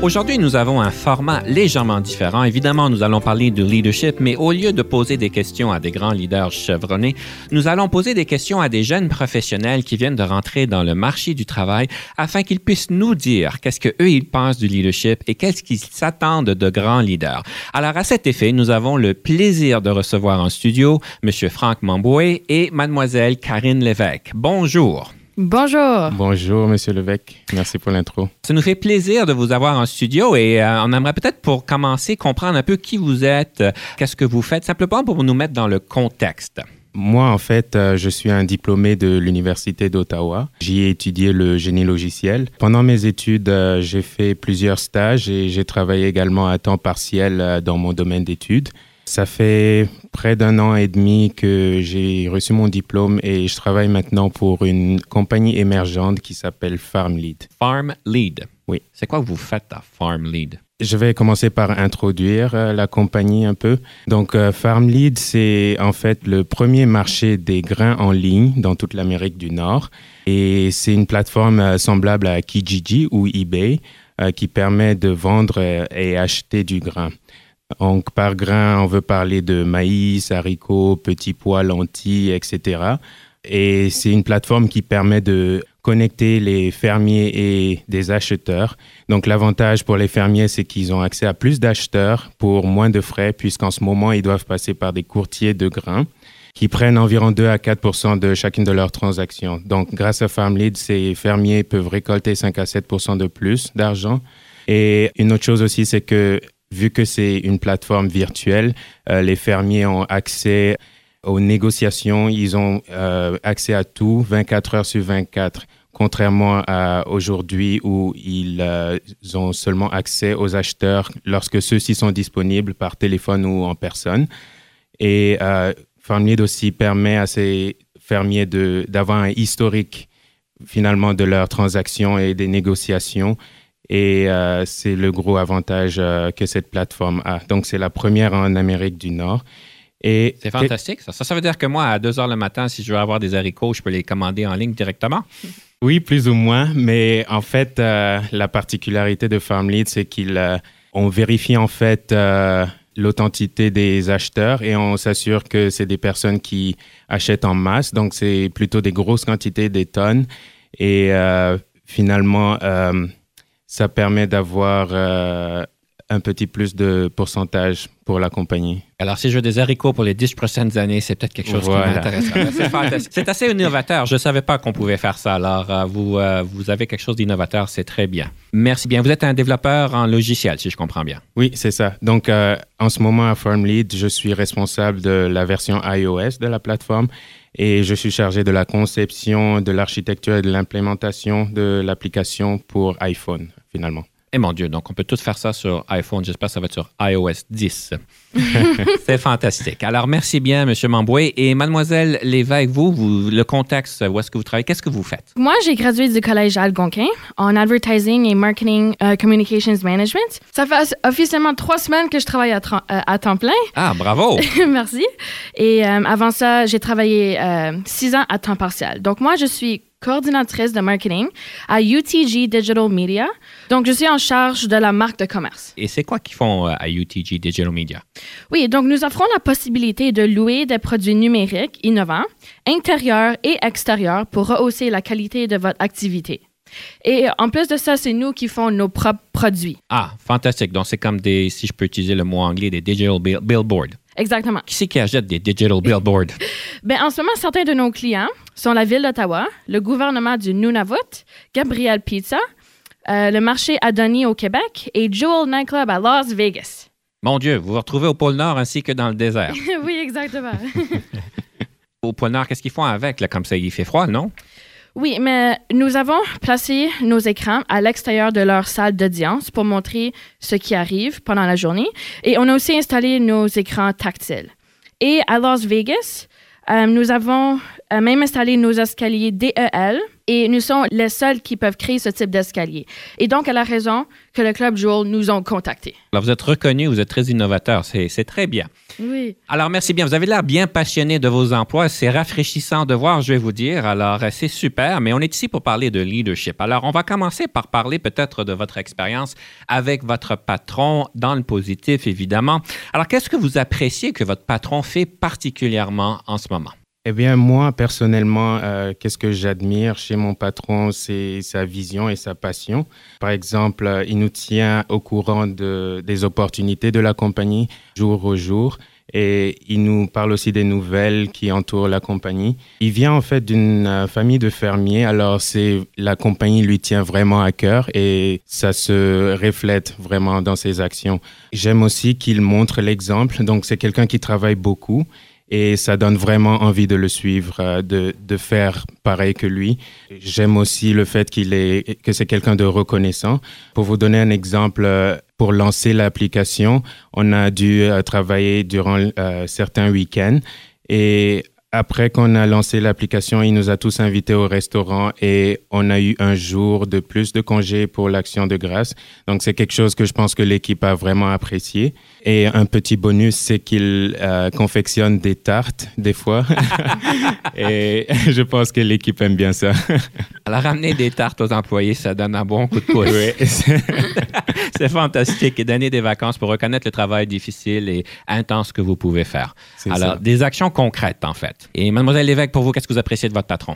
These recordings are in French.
Aujourd'hui, nous avons un format légèrement différent. Évidemment, nous allons parler de leadership, mais au lieu de poser des questions à des grands leaders chevronnés, nous allons poser des questions à des jeunes professionnels qui viennent de rentrer dans le marché du travail afin qu'ils puissent nous dire qu'est-ce que eux ils pensent du leadership et qu'est-ce qu'ils s'attendent de grands leaders. Alors, à cet effet, nous avons le plaisir de recevoir en studio M. Franck Mamboué et Mademoiselle Karine Lévesque. Bonjour. Bonjour. Bonjour, Monsieur Levesque. Merci pour l'intro. Ça nous fait plaisir de vous avoir en studio et euh, on aimerait peut-être pour commencer comprendre un peu qui vous êtes, euh, qu'est-ce que vous faites, simplement pour nous mettre dans le contexte. Moi, en fait, euh, je suis un diplômé de l'Université d'Ottawa. J'y ai étudié le génie logiciel. Pendant mes études, j'ai fait plusieurs stages et j'ai travaillé également à temps partiel dans mon domaine d'études. Ça fait près d'un an et demi que j'ai reçu mon diplôme et je travaille maintenant pour une compagnie émergente qui s'appelle FarmLead. FarmLead. Oui. C'est quoi que vous faites à FarmLead? Je vais commencer par introduire euh, la compagnie un peu. Donc, euh, FarmLead, c'est en fait le premier marché des grains en ligne dans toute l'Amérique du Nord. Et c'est une plateforme euh, semblable à Kijiji ou eBay qui permet de vendre et acheter du grain. Donc, par grain, on veut parler de maïs, haricots, petits pois, lentilles, etc. Et c'est une plateforme qui permet de connecter les fermiers et des acheteurs. Donc, l'avantage pour les fermiers, c'est qu'ils ont accès à plus d'acheteurs pour moins de frais, puisqu'en ce moment, ils doivent passer par des courtiers de grains qui prennent environ 2 à 4 de chacune de leurs transactions. Donc, grâce à FarmLead, ces fermiers peuvent récolter 5 à 7 de plus d'argent. Et une autre chose aussi, c'est que vu que c'est une plateforme virtuelle, euh, les fermiers ont accès aux négociations, ils ont euh, accès à tout 24 heures sur 24, contrairement à aujourd'hui où ils euh, ont seulement accès aux acheteurs lorsque ceux-ci sont disponibles par téléphone ou en personne. Et FarmLead aussi permet à ces fermiers d'avoir un historique finalement de leurs transactions et des négociations et euh, c'est le gros avantage euh, que cette plateforme a. Donc, c'est la première en Amérique du Nord. Et c'est fantastique, ça. ça. veut dire que moi, à 2 heures le matin, si je veux avoir des haricots, je peux les commander en ligne directement? Oui, plus ou moins. Mais en fait, euh, la particularité de FarmLead, c'est qu'on vérifie en fait l'authenticité des acheteurs et on s'assure que c'est des personnes qui achètent en masse. Donc, c'est plutôt des grosses quantités, des tonnes. Et finalement, ça permet d'avoir euh, un petit plus de pourcentage pour la compagnie. Alors, si je veux des haricots pour les 10 prochaines années, c'est peut-être quelque chose qui m'intéresse. c'est assez innovateur. Je ne savais pas qu'on pouvait faire ça. Alors, euh, vous, euh, vous avez quelque chose d'innovateur, c'est très bien. Merci bien. Vous êtes un développeur en logiciel, si je comprends bien. Oui, c'est ça. Donc, en ce moment, à FarmLead, je suis responsable de la version iOS de la plateforme et je suis chargé de la conception, de l'architecture et de l'implémentation de l'application pour iPhone, finalement. Et eh mon Dieu, donc on peut tout faire ça sur iPhone. J'espère que ça va être sur iOS 10. c'est fantastique. Alors, merci bien, M. Mamboué. Et Mademoiselle Lévesque, vous, vous, le contexte, où est-ce que vous travaillez? Qu'est-ce que vous faites? Moi, j'ai gradué du Collège Algonquin en Advertising et Marketing uh, Communications Management. Ça fait officiellement trois semaines que je travaille à, euh, à temps plein. Ah, bravo! merci. Et euh, avant ça, j'ai travaillé euh, six ans à temps partiel. Donc, moi, je suis coordinatrice de marketing à UTG Digital Media. Donc, je suis en charge de la marque de commerce. Et c'est quoi qu'ils font euh, à UTG Digital Media? Oui, donc nous offrons la possibilité de louer des produits numériques innovants, intérieurs et extérieurs pour rehausser la qualité de votre activité. Et en plus de ça, c'est nous qui font nos propres produits. Ah, fantastique. Donc, c'est comme des, si je peux utiliser le mot anglais, des digital billboards. Exactement. Qui c'est qui achète des digital billboards? ben, en ce moment, certains de nos clients sont la ville d'Ottawa, le gouvernement du Nunavut, Gabriel Pizza, euh, le marché Adoni au Québec et Jewel Nightclub à Las Vegas. Mon Dieu, vous vous retrouvez au pôle Nord ainsi que dans le désert. oui, exactement. au pôle Nord, qu'est-ce qu'ils font avec? Là, comme ça, il fait froid, non? Oui, mais nous avons placé nos écrans à l'extérieur de leur salle d'audience pour montrer ce qui arrive pendant la journée. Et on a aussi installé nos écrans tactiles. Et à Las Vegas, euh, nous avons euh, même installé nos escaliers DEL et nous sommes les seuls qui peuvent créer ce type d'escalier. Et donc, elle a raison que le Club Joel nous ont contactés. Alors, vous êtes reconnu, vous êtes très innovateur. C'est très bien. Oui. Alors, merci bien. Vous avez l'air bien passionné de vos emplois. C'est rafraîchissant de voir, je vais vous dire. Alors, c'est super, mais on est ici pour parler de leadership. Alors, on va commencer par parler peut-être de votre expérience avec votre patron dans le positif, évidemment. Alors, qu'est-ce que vous appréciez que votre patron fait particulièrement en ce moment? Eh bien, moi, personnellement, euh, qu'est-ce que j'admire chez mon patron, c'est sa vision et sa passion. Par exemple, euh, il nous tient au courant de, des opportunités de la compagnie jour au jour et il nous parle aussi des nouvelles qui entourent la compagnie. Il vient en fait d'une euh, famille de fermiers, alors c'est la compagnie lui tient vraiment à cœur et ça se reflète vraiment dans ses actions. J'aime aussi qu'il montre l'exemple, donc c'est quelqu'un qui travaille beaucoup et ça donne vraiment envie de le suivre, euh, de, de faire pareil que lui. J'aime aussi le fait qu'il est, que c'est quelqu'un de reconnaissant. Pour vous donner un exemple, euh, pour lancer l'application, on a dû euh, travailler durant certains week-ends et après qu'on a lancé l'application, il nous a tous invités au restaurant et on a eu un jour de plus de congé pour l'action de grâce. Donc c'est quelque chose que je pense que l'équipe a vraiment apprécié. Et un petit bonus, c'est qu'il euh, confectionne des tartes des fois. et je pense que l'équipe aime bien ça. Alors ramener des tartes aux employés, ça donne un bon coup de pouce. c'est fantastique. Et donner des vacances pour reconnaître le travail difficile et intense que vous pouvez faire. Alors, des actions concrètes, en fait. Et mademoiselle Lévesque, pour vous, qu'est-ce que vous appréciez de votre patron?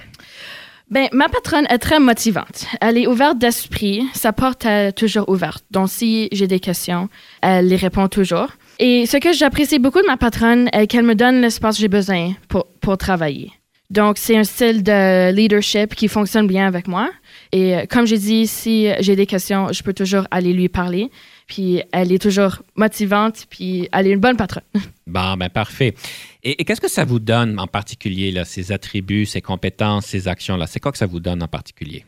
Ben, ma patronne est très motivante. Elle est ouverte d'esprit. Sa porte est toujours ouverte. Donc, si j'ai des questions, elle les répond toujours. Et ce que j'apprécie beaucoup de ma patronne est qu'elle me donne l'espace que j'ai besoin pour, pour travailler. Donc, c'est un style de leadership qui fonctionne bien avec moi. Et euh, comme j'ai dit, si j'ai des questions, je peux toujours aller lui parler. Puis elle est toujours motivante, puis elle est une bonne patronne. Bon, ben parfait. Et, qu'est-ce que ça vous donne en particulier, là, ces attributs, ces compétences, ces actions-là? C'est quoi que ça vous donne en particulier?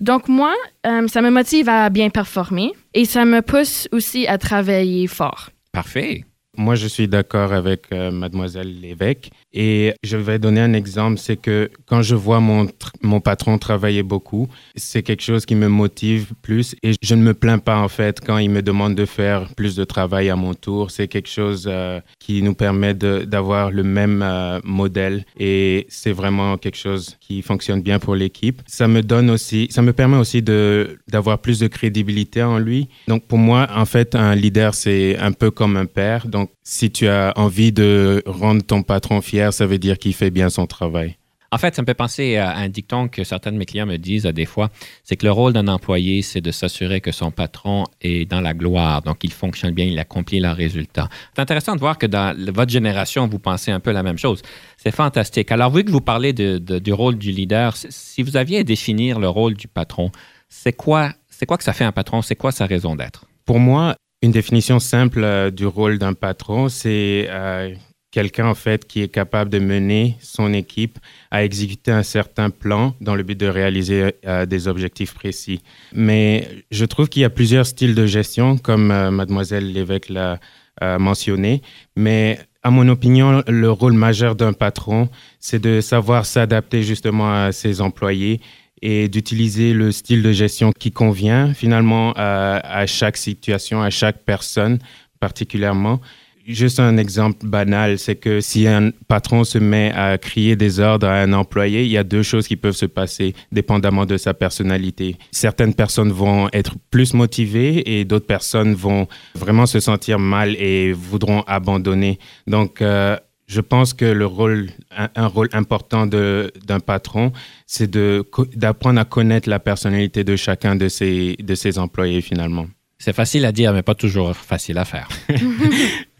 Donc moi, euh, ça me motive à bien performer et ça me pousse aussi à travailler fort. Parfait. Moi, je suis d'accord avec euh, mademoiselle Lévesque. Et je vais donner un exemple, c'est que quand je vois mon, mon patron travailler beaucoup, c'est quelque chose qui me motive plus et je ne me plains pas en fait quand il me demande de faire plus de travail à mon tour. C'est quelque chose euh, qui nous permet d'avoir le même euh, modèle et c'est vraiment quelque chose qui fonctionne bien pour l'équipe. Ça me donne aussi, ça me permet aussi d'avoir plus de crédibilité en lui. Donc pour moi, en fait, un leader, c'est un peu comme un père. Donc si tu as envie de rendre ton patron fier, ça veut dire qu'il fait bien son travail. En fait, ça me fait penser à un dicton que certains de mes clients me disent à des fois, c'est que le rôle d'un employé, c'est de s'assurer que son patron est dans la gloire, donc il fonctionne bien, il accomplit leurs résultats. C'est intéressant de voir que dans votre génération, vous pensez un peu la même chose. C'est fantastique. Alors, vu que vous parlez du rôle du leader, si vous aviez à définir le rôle du patron, c'est quoi, c'est quoi que ça fait un patron? C'est quoi sa raison d'être? Pour moi, une définition simple euh, du rôle d'un patron, c'est euh, quelqu'un en fait qui est capable de mener son équipe à exécuter un certain plan dans le but de réaliser euh, des objectifs précis. Mais je trouve qu'il y a plusieurs styles de gestion, comme mademoiselle l'évêque l'a mentionné, mais à mon opinion, le rôle majeur d'un patron, c'est de savoir s'adapter justement à ses employés et d'utiliser le style de gestion qui convient finalement à chaque situation, à chaque personne particulièrement Juste un exemple banal, c'est que si un patron se met à crier des ordres à un employé, il y a deux choses qui peuvent se passer dépendamment de sa personnalité. Certaines personnes vont être plus motivées et d'autres personnes vont vraiment se sentir mal et voudront abandonner. Donc, euh, je pense que le rôle, un, rôle important d'un patron, c'est d'apprendre à connaître la personnalité de chacun de ses, de ses employés finalement. C'est facile à dire, mais pas toujours facile à faire.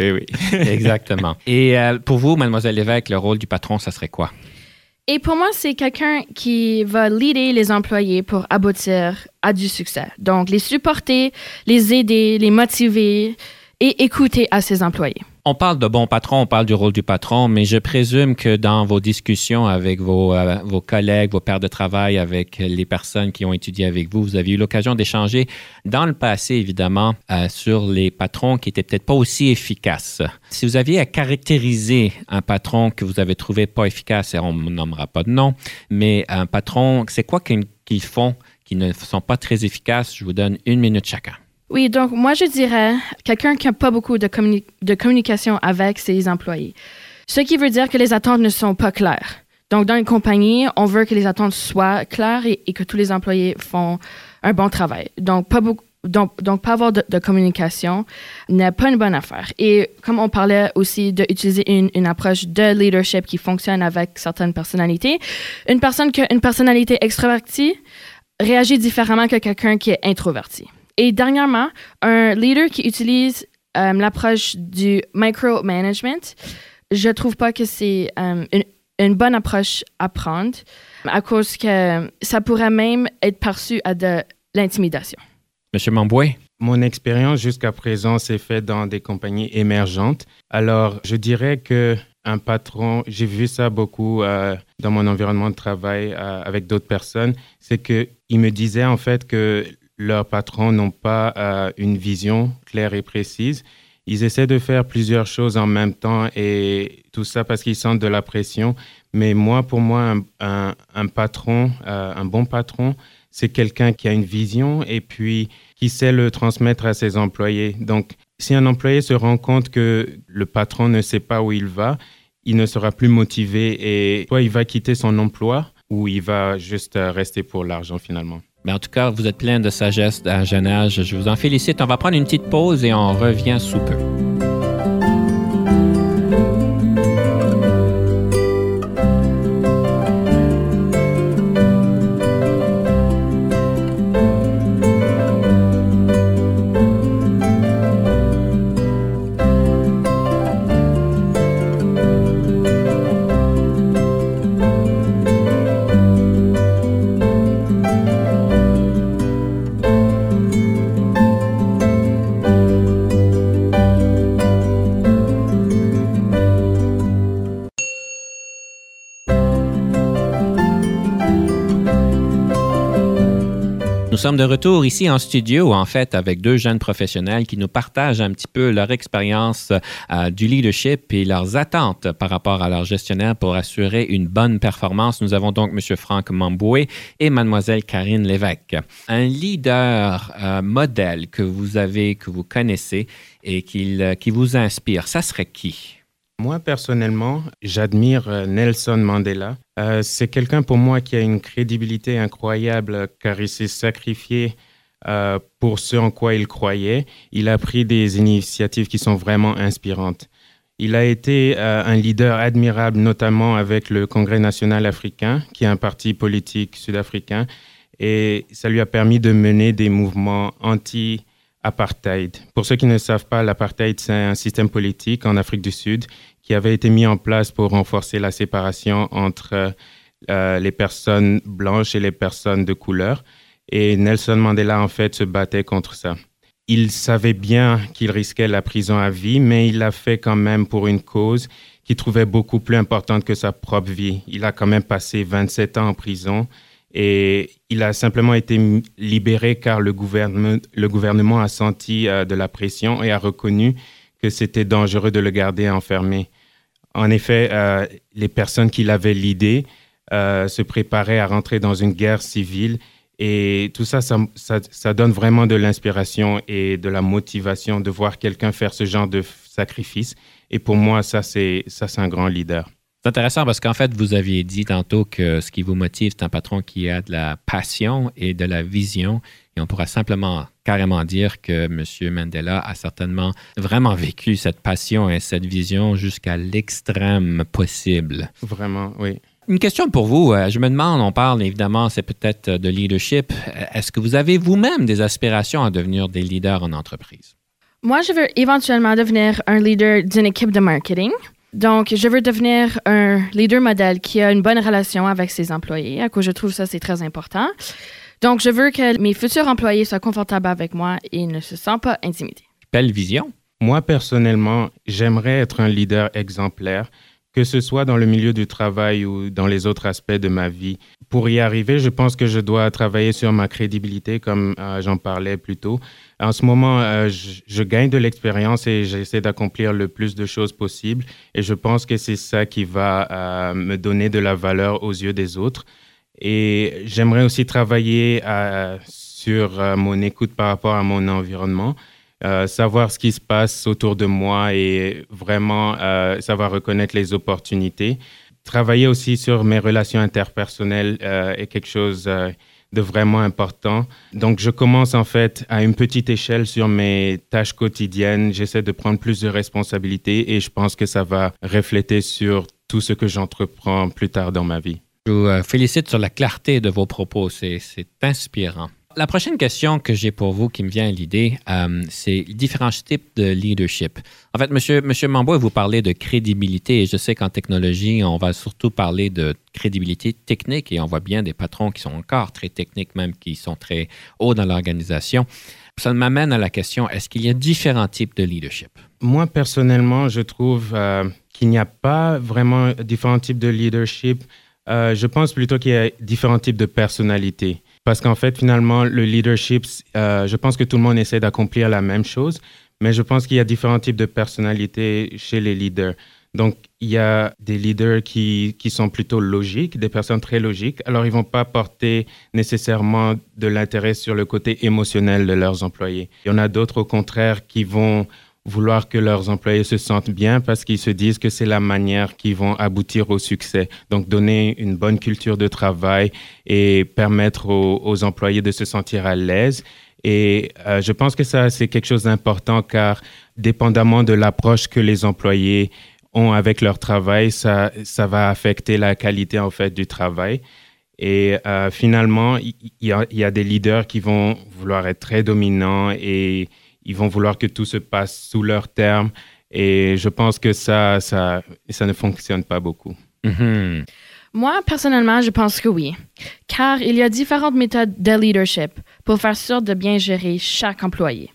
Eh oui, exactement. Et euh, pour vous, mademoiselle Lévesque, le rôle du patron, ça serait quoi? Et pour moi, c'est quelqu'un qui va leader les employés pour aboutir à du succès. Donc, les supporter, les aider, les motiver et écouter à ses employés. On parle de bon patron, on parle du rôle du patron, mais je présume que dans vos discussions avec vos, euh, collègues, vos pairs de travail, avec les personnes qui ont étudié avec vous, vous avez eu l'occasion d'échanger dans le passé, évidemment, euh, sur les patrons qui étaient peut-être pas aussi efficaces. Si vous aviez à caractériser un patron que vous avez trouvé pas efficace, et on ne nommera pas de nom, mais un patron, c'est quoi qu'ils font qui ne sont pas très efficaces? Je vous donne une minute chacun. Oui, donc moi, je dirais quelqu'un qui n'a pas beaucoup de, de communication avec ses employés. Ce qui veut dire que les attentes ne sont pas claires. Donc, dans une compagnie, on veut que les attentes soient claires et, que tous les employés font un bon travail. Donc, pas beaucoup. Donc, donc, pas avoir de, communication n'est pas une bonne affaire. Et comme on parlait aussi d'utiliser une, une approche de leadership qui fonctionne avec certaines personnalités, une personne qui a une personnalité extravertie réagit différemment que quelqu'un qui est introverti. Et dernièrement, un leader qui utilise euh, l'approche du micromanagement, je trouve pas que c'est euh, une, bonne approche à prendre à cause que ça pourrait même être perçu à de l'intimidation. Monsieur Mamboué? Mon expérience jusqu'à présent s'est faite dans des compagnies émergentes. Alors, je dirais que un patron, j'ai vu ça beaucoup euh, dans mon environnement de travail avec d'autres personnes, c'est qu'il me disait en fait que leurs patrons n'ont pas euh, une vision claire et précise. Ils essaient de faire plusieurs choses en même temps et tout ça parce qu'ils sentent de la pression. Mais moi, pour moi, un, patron, euh, un bon patron, c'est quelqu'un qui a une vision et puis qui sait le transmettre à ses employés. Donc, si un employé se rend compte que le patron ne sait pas où il va, il ne sera plus motivé et soit il va quitter son emploi ou il va juste euh, rester pour l'argent finalement. Mais en tout cas, vous êtes plein de sagesse d'un jeune âge. Je vous en félicite. On va prendre une petite pause et on revient sous peu. Nous sommes de retour ici en studio, en fait, avec deux jeunes professionnels qui nous partagent un petit peu leur expérience euh, du leadership et leurs attentes par rapport à leur gestionnaire pour assurer une bonne performance. Nous avons donc M. Franck Mamboué et Mlle Karine Lévesque. Un leader euh, modèle que vous avez, que vous connaissez et qui, qui vous inspire, ça serait qui? Moi, personnellement, j'admire euh, Nelson Mandela. Euh, c'est quelqu'un pour moi qui a une crédibilité incroyable car il s'est sacrifié euh, pour ce en quoi il croyait. Il a pris des initiatives qui sont vraiment inspirantes. Il a été un leader admirable, notamment avec le Congrès national africain, qui est un parti politique sud-africain, et ça lui a permis de mener des mouvements anti apartheid. Pour ceux qui ne savent pas, l'apartheid, c'est un système politique en Afrique du Sud qui avait été mis en place pour renforcer la séparation entre euh, les personnes blanches et les personnes de couleur. Et Nelson Mandela, en fait, se battait contre ça. Il savait bien qu'il risquait la prison à vie, mais il l'a fait quand même pour une cause qu'il trouvait beaucoup plus importante que sa propre vie. Il a quand même passé 27 ans en prison et il a simplement été libéré car le gouvernement, a senti euh, de la pression et a reconnu que c'était dangereux de le garder enfermé. En effet, euh, les personnes qui l'avaient l'idée euh, se préparaient à rentrer dans une guerre civile et tout ça, ça, ça donne vraiment de l'inspiration et de la motivation de voir quelqu'un faire ce genre de sacrifice. Et pour moi, ça, c'est un grand leader. C'est intéressant parce qu'en fait, vous aviez dit tantôt que ce qui vous motive, c'est un patron qui a de la passion et de la vision. Et on pourra simplement carrément dire que M. Mandela a certainement vraiment vécu cette passion et cette vision jusqu'à l'extrême possible. Vraiment, oui. Une question pour vous. Euh, je me demande, on parle évidemment, c'est peut-être de leadership. Est-ce que vous avez vous-même des aspirations à devenir des leaders en entreprise? Moi, je veux éventuellement devenir un leader d'une équipe de marketing. Donc, je veux devenir un leader modèle qui a une bonne relation avec ses employés, à quoi je trouve ça c'est très important. Donc, je veux que mes futurs employés soient confortables avec moi et ne se sentent pas intimidés. Belle vision. Moi, personnellement, j'aimerais être un leader exemplaire, que ce soit dans le milieu du travail ou dans les autres aspects de ma vie. Pour y arriver, je pense que je dois travailler sur ma crédibilité, comme euh, j'en parlais plus tôt. En ce moment, euh, je, gagne de l'expérience et j'essaie d'accomplir le plus de choses possible. Et je pense que c'est ça qui va euh, me donner de la valeur aux yeux des autres. Et j'aimerais aussi travailler sur mon écoute par rapport à mon environnement. Euh, savoir ce qui se passe autour de moi et vraiment euh, savoir reconnaître les opportunités. Travailler aussi sur mes relations interpersonnelles euh, est quelque chose de vraiment important. Donc, je commence en fait à une petite échelle sur mes tâches quotidiennes. J'essaie de prendre plus de responsabilités et je pense que ça va refléter sur tout ce que j'entreprends plus tard dans ma vie. Je vous félicite sur la clarté de vos propos. C'est inspirant la prochaine question que j'ai pour vous qui me vient à l'idée, euh, c'est différents types de leadership. En fait, Monsieur, Monsieur vous parlez de crédibilité je sais qu'en technologie, on va surtout parler de crédibilité technique et on voit bien des patrons qui sont encore très techniques, même qui sont très hauts dans l'organisation. Ça m'amène à la question, est-ce qu'il y a différents types de leadership? Moi, personnellement, je trouve euh, qu'il n'y a pas vraiment différents types de leadership. Euh, je pense plutôt qu'il y a différents types de personnalités. Parce qu'en fait, finalement, le leadership, euh, je pense que tout le monde essaie d'accomplir la même chose, mais je pense qu'il y a différents types de personnalités chez les leaders. Donc, il y a des leaders qui, qui sont plutôt logiques, des personnes très logiques. Alors, ils ne vont pas porter nécessairement de l'intérêt sur le côté émotionnel de leurs employés. Il y en a d'autres, au contraire, qui vont vouloir que leurs employés se sentent bien parce qu'ils se disent que c'est la manière qui vont aboutir au succès. Donc, donner une bonne culture de travail et permettre aux, employés de se sentir à l'aise. Et euh, je pense que ça, c'est quelque chose d'important car dépendamment de l'approche que les employés ont avec leur travail, ça, ça va affecter la qualité en fait du travail. Et euh, finalement, il y, y, a des leaders qui vont vouloir être très dominants et ils vont vouloir que tout se passe sous leurs termes. Et je pense que ça, ça, ça ne fonctionne pas beaucoup. Mm-hmm. Moi, personnellement, je pense que oui, car il y a différentes méthodes de leadership pour faire sûr de bien gérer chaque employé.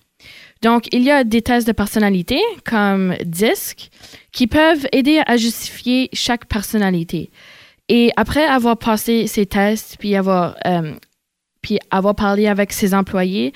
Donc, il y a des tests de personnalité comme DISC qui peuvent aider à justifier chaque personnalité. Et après avoir passé ces tests, puis avoir, euh, puis avoir parlé avec ses employés,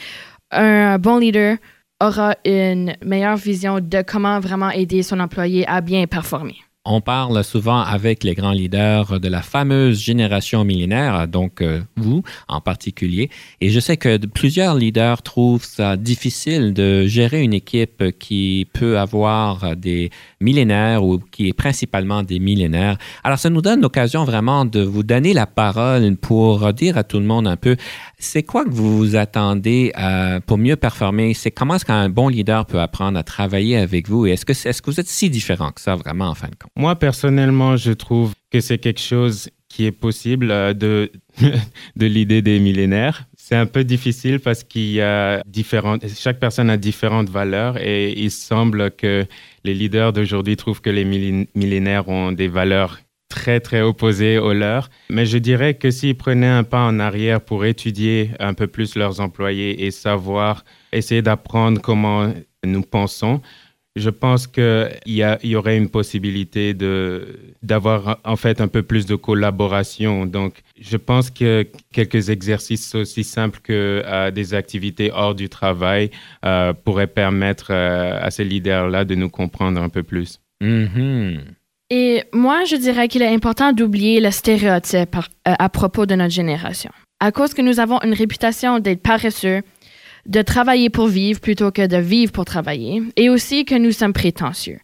un bon leader aura une meilleure vision de comment vraiment aider son employé à bien performer. On parle souvent avec les grands leaders de la fameuse génération millénaire, donc euh, vous en particulier. Et je sais que plusieurs leaders trouvent ça difficile de gérer une équipe qui peut avoir des millénaires ou qui est principalement des millénaires. Alors, ça nous donne l'occasion vraiment de vous donner la parole pour dire à tout le monde un peu, c'est quoi que vous vous attendez euh, pour mieux performer? C'est comment est-ce qu'un bon leader peut apprendre à travailler avec vous? Et est-ce que, est-ce que vous êtes si différent que ça vraiment en fin de compte? Moi, personnellement, je trouve que c'est quelque chose qui est possible euh, de, de l'idée des millénaires. C'est un peu difficile parce qu'il y a différentes, chaque personne a différentes valeurs et il semble que les leaders d'aujourd'hui trouvent que les millénaires ont des valeurs très, très opposées aux leurs. Mais je dirais que s'ils prenaient un pas en arrière pour étudier un peu plus leurs employés et savoir, essayer d'apprendre comment nous pensons, je pense qu'il y, y aurait une possibilité d'avoir en fait un peu plus de collaboration. Donc, je pense que quelques exercices aussi simples que euh, des activités hors du travail euh, pourraient permettre euh, à ces leaders-là de nous comprendre un peu plus. Mm-hmm. Et moi, je dirais qu'il est important d'oublier le stéréotype à propos de notre génération. À cause que nous avons une réputation d'être paresseux, de travailler pour vivre plutôt que de vivre pour travailler, et aussi que nous sommes prétentieux.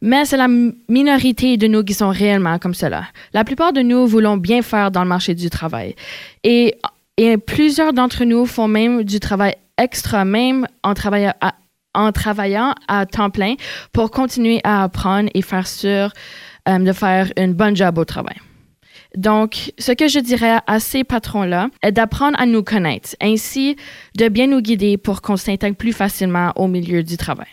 Mais c'est la minorité de nous qui sont réellement comme cela. La plupart de nous voulons bien faire dans le marché du travail. Et, plusieurs d'entre nous font même du travail extra, même en travaillant à, temps plein pour continuer à apprendre et faire sûr euh, de faire un bon job au travail. Donc, ce que je dirais à ces patrons-là est d'apprendre à nous connaître, ainsi de bien nous guider pour qu'on s'intègre plus facilement au milieu du travail.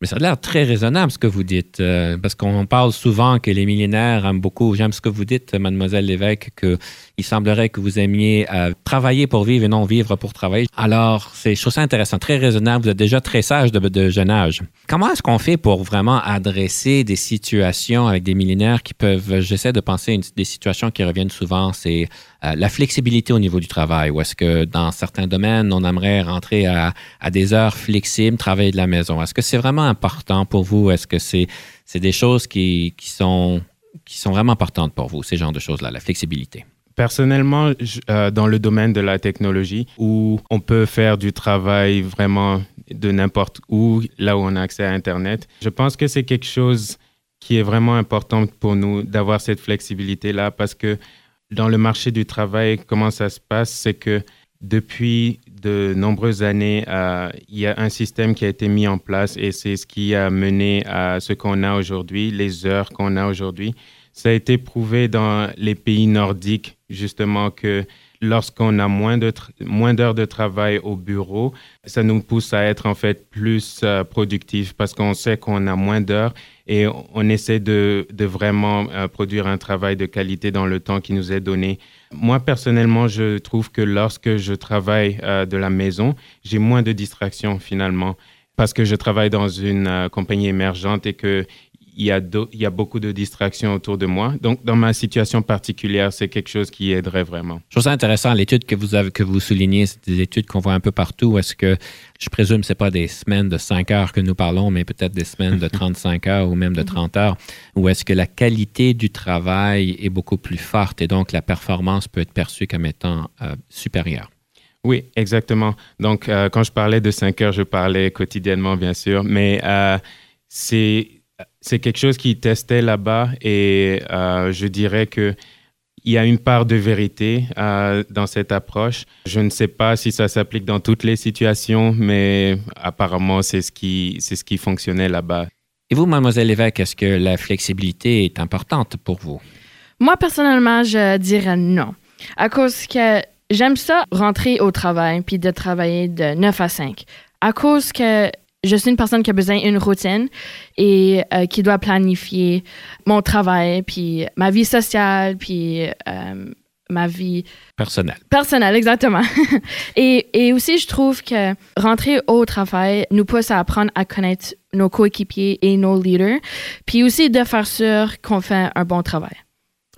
Mais ça a l'air très raisonnable ce que vous dites, euh, parce qu'on parle souvent que les millénaires aiment beaucoup. J'aime ce que vous dites, mademoiselle l'évêque, qu'il semblerait que vous aimiez euh, travailler pour vivre et non vivre pour travailler. Alors, c'est chose intéressant, très raisonnable. Vous êtes déjà très sage de, de jeune âge. Comment est-ce qu'on fait pour vraiment adresser des situations avec des millénaires qui peuvent, j'essaie de penser, une, des situations qui reviennent souvent, c'est euh, la flexibilité au niveau du travail, ou est-ce que dans certains domaines, on aimerait rentrer à, des heures flexibles, travailler de la maison? Est-ce que c'est vraiment important pour vous? Est-ce que c'est des choses qui, qui, sont, qui sont vraiment importantes pour vous, ces genres de choses-là, la flexibilité? Personnellement, euh, dans le domaine de la technologie, où on peut faire du travail vraiment de n'importe où, là où on a accès à Internet, je pense que c'est quelque chose qui est vraiment important pour nous d'avoir cette flexibilité-là parce que dans le marché du travail, comment ça se passe, c'est que depuis de nombreuses années, euh, il y a un système qui a été mis en place et c'est ce qui a mené à ce qu'on a aujourd'hui, les heures qu'on a aujourd'hui. Ça a été prouvé dans les pays nordiques, justement, que lorsqu'on a moins de d'heures de travail au bureau, ça nous pousse à être en fait plus euh, productif parce qu'on sait qu'on a moins d'heures et on essaie de, de vraiment euh, produire un travail de qualité dans le temps qui nous est donné. Moi, personnellement, je trouve que lorsque je travaille euh, de la maison, j'ai moins de distractions finalement parce que je travaille dans une compagnie émergente et que il y, a il y a beaucoup de distractions autour de moi. Donc, dans ma situation particulière, c'est quelque chose qui aiderait vraiment. Je trouve ça intéressant, l'étude que vous, avez, que vous soulignez, c'est des études qu'on voit un peu partout. Est-ce que, je présume, ce n'est pas des semaines de 5 heures que nous parlons, mais peut-être des semaines de 35 heures ou même de 30 heures, ou est-ce que la qualité du travail est beaucoup plus forte et donc la performance peut être perçue comme étant euh, supérieure? Oui, exactement. Donc, euh, quand je parlais de 5 heures, je parlais quotidiennement, bien sûr, mais euh, c'est c'est quelque chose qui testait là-bas et euh, je dirais que il y a une part de vérité euh, dans cette approche. Je ne sais pas si ça s'applique dans toutes les situations, mais apparemment, c'est ce qui, c'est ce qui fonctionnait là-bas. Et vous, mademoiselle Lévesque, est-ce que la flexibilité est importante pour vous? Moi, personnellement, je dirais non. À cause que j'aime ça, rentrer au travail puis de travailler de 9 à 5. À cause que je suis une personne qui a besoin d'une routine et euh, qui doit planifier mon travail, puis ma vie sociale, puis euh, ma vie personnelle. Personnelle, exactement. et, et, aussi, je trouve que rentrer au travail nous pousse à apprendre à connaître nos coéquipiers et nos leaders, puis aussi de faire sûr qu'on fait un bon travail.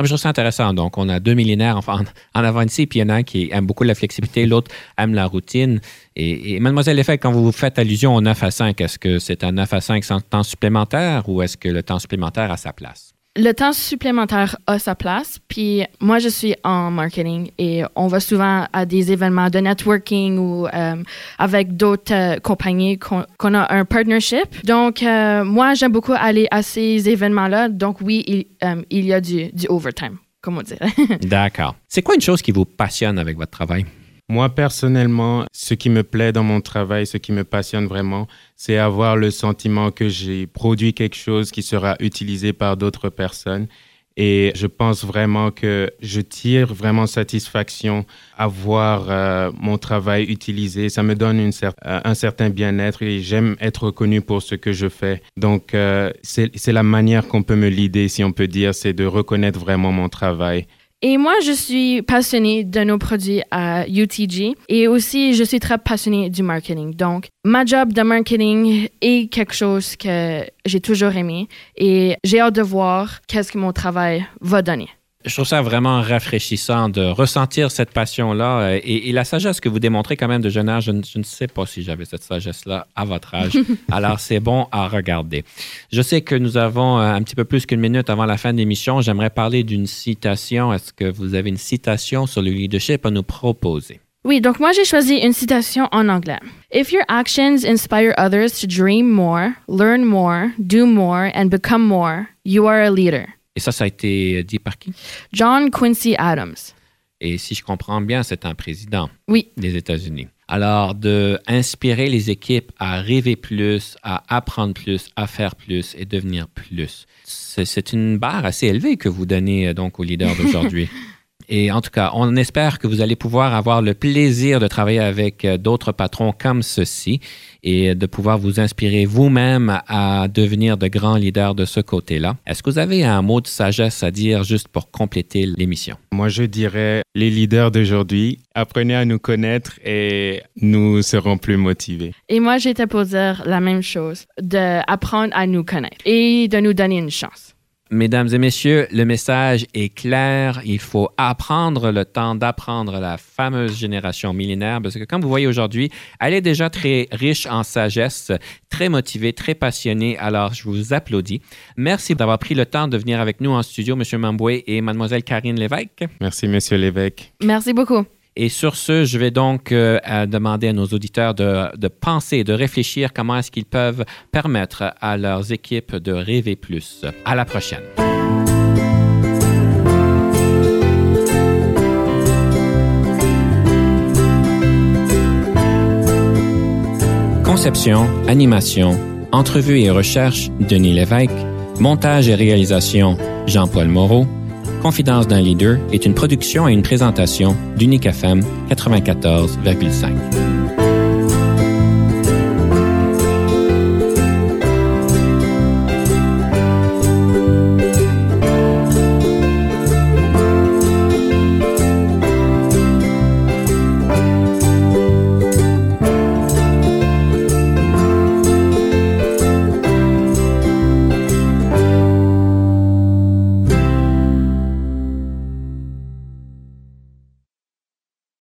Je trouve ça intéressant. Donc, on a deux millénaires en, en avant ici, puis il y en a un qui aime beaucoup la flexibilité, l'autre aime la routine. Et, mademoiselle Effet, quand vous faites allusion au 9 à 5, est-ce que c'est un 9 à 5 sans temps supplémentaire ou est-ce que le temps supplémentaire a sa place? Le temps supplémentaire a sa place. Puis moi, je suis en marketing et on va souvent à des événements de networking ou euh, avec d'autres euh, compagnies qu'on a un partnership. Donc, euh, moi, j'aime beaucoup aller à ces événements-là. Donc, oui, il, y a du, du overtime, comme on dirait. D'accord. C'est quoi une chose qui vous passionne avec votre travail? Moi, personnellement, ce qui me plaît dans mon travail, ce qui me passionne vraiment, c'est avoir le sentiment que j'ai produit quelque chose qui sera utilisé par d'autres personnes. Et je pense vraiment que je tire vraiment satisfaction à voir euh, mon travail utilisé. Ça me donne une euh, un certain bien-être et j'aime être reconnu pour ce que je fais. Donc, euh, c'est la manière qu'on peut me l'idée, si on peut dire, c'est de reconnaître vraiment mon travail. Et moi, je suis passionnée de nos produits à UTG et aussi je suis très passionnée du marketing. Donc, ma job de marketing est quelque chose que j'ai toujours aimé. Et j'ai hâte de voir qu'est-ce que mon travail va donner je trouve ça vraiment rafraîchissant de ressentir cette passion-là euh, et, la sagesse que vous démontrez quand même de jeune âge. Je ne, sais pas si j'avais cette sagesse-là à votre âge. Alors, c'est bon à regarder. Je sais que nous avons euh, un petit peu plus qu'une minute avant la fin de l'émission. J'aimerais parler d'une citation. Est-ce que vous avez une citation sur le leadership à nous proposer? Oui, donc moi j'ai choisi une citation en anglais. If your actions inspire others to dream more, learn more, do more, and become more, you are a leader. Et ça, ça a été dit par qui? John Quincy Adams. Et si je comprends bien, c'est un président oui. des États-Unis. Alors, de inspirer les équipes à rêver plus, à apprendre plus, à faire plus et devenir plus. C'est une barre assez élevée que vous donnez euh, donc aux leaders d'aujourd'hui. Et en tout cas, on espère que vous allez pouvoir avoir le plaisir de travailler avec euh, d'autres patrons comme ceux-ci et de pouvoir vous inspirer vous-même à devenir de grands leaders de ce côté-là. Est-ce que vous avez un mot de sagesse à dire juste pour compléter l'émission? Moi, je dirais, les leaders d'aujourd'hui, apprenez à nous connaître et nous serons plus motivés. Et moi, j'étais pour dire la même chose, d'apprendre à nous connaître et de nous donner une chance. Mesdames et messieurs, le message est clair. Il faut apprendre le temps d'apprendre la fameuse génération millénaire parce que comme vous voyez aujourd'hui, elle est déjà très riche en sagesse, très motivée, très passionnée. Alors, je vous applaudis. Merci d'avoir pris le temps de venir avec nous en studio, M. Mamboué et Mademoiselle Karine Lévesque. Merci, Monsieur Lévesque. Merci beaucoup. Et sur ce, je vais donc euh, demander à nos auditeurs de, penser, de réfléchir comment est-ce qu'ils peuvent permettre à leurs équipes de rêver plus. À la prochaine. Conception, animation, entrevue et recherche, Denis Lévesque. Montage et réalisation, Jean-Paul Moreau. Confidence d'un leader est une production et une présentation d'Unique FM 94,5.